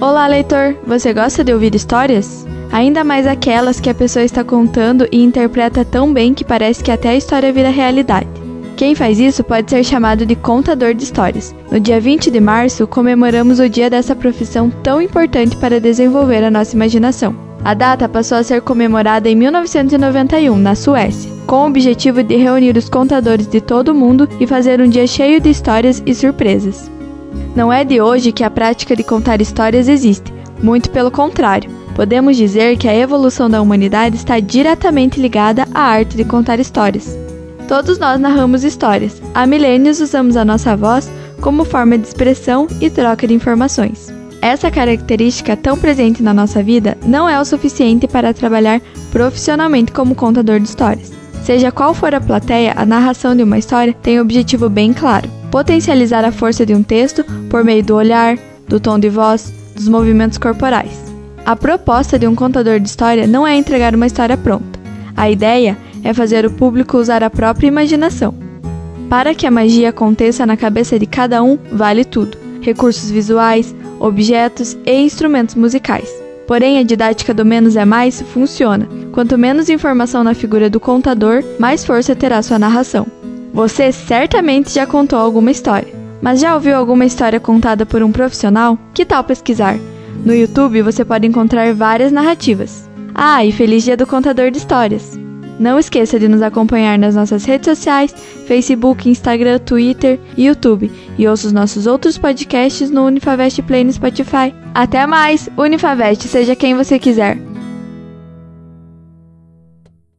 Olá, leitor! Você gosta de ouvir histórias? Ainda mais aquelas que a pessoa está contando e interpreta tão bem que parece que até a história vira realidade. Quem faz isso pode ser chamado de contador de histórias. No dia 20 de março, comemoramos o dia dessa profissão tão importante para desenvolver a nossa imaginação. A data passou a ser comemorada em 1991, na Suécia, com o objetivo de reunir os contadores de todo o mundo e fazer um dia cheio de histórias e surpresas. Não é de hoje que a prática de contar histórias existe, muito pelo contrário. Podemos dizer que a evolução da humanidade está diretamente ligada à arte de contar histórias. Todos nós narramos histórias. Há milênios usamos a nossa voz como forma de expressão e troca de informações. Essa característica tão presente na nossa vida não é o suficiente para trabalhar profissionalmente como contador de histórias. Seja qual for a plateia, a narração de uma história tem um objetivo bem claro: potencializar a força de um texto por meio do olhar, do tom de voz, dos movimentos corporais. A proposta de um contador de história não é entregar uma história pronta. A ideia é fazer o público usar a própria imaginação. Para que a magia aconteça na cabeça de cada um, vale tudo: recursos visuais, objetos e instrumentos musicais. Porém, a didática do menos é mais funciona. Quanto menos informação na figura do contador, mais força terá sua narração. Você certamente já contou alguma história, mas já ouviu alguma história contada por um profissional? Que tal pesquisar? No YouTube você pode encontrar várias narrativas. Ah, e feliz dia do contador de histórias! Não esqueça de nos acompanhar nas nossas redes sociais, Facebook, Instagram, Twitter e YouTube. E ouça os nossos outros podcasts no Unifavest Play no Spotify. Até mais! Unifavest, seja quem você quiser.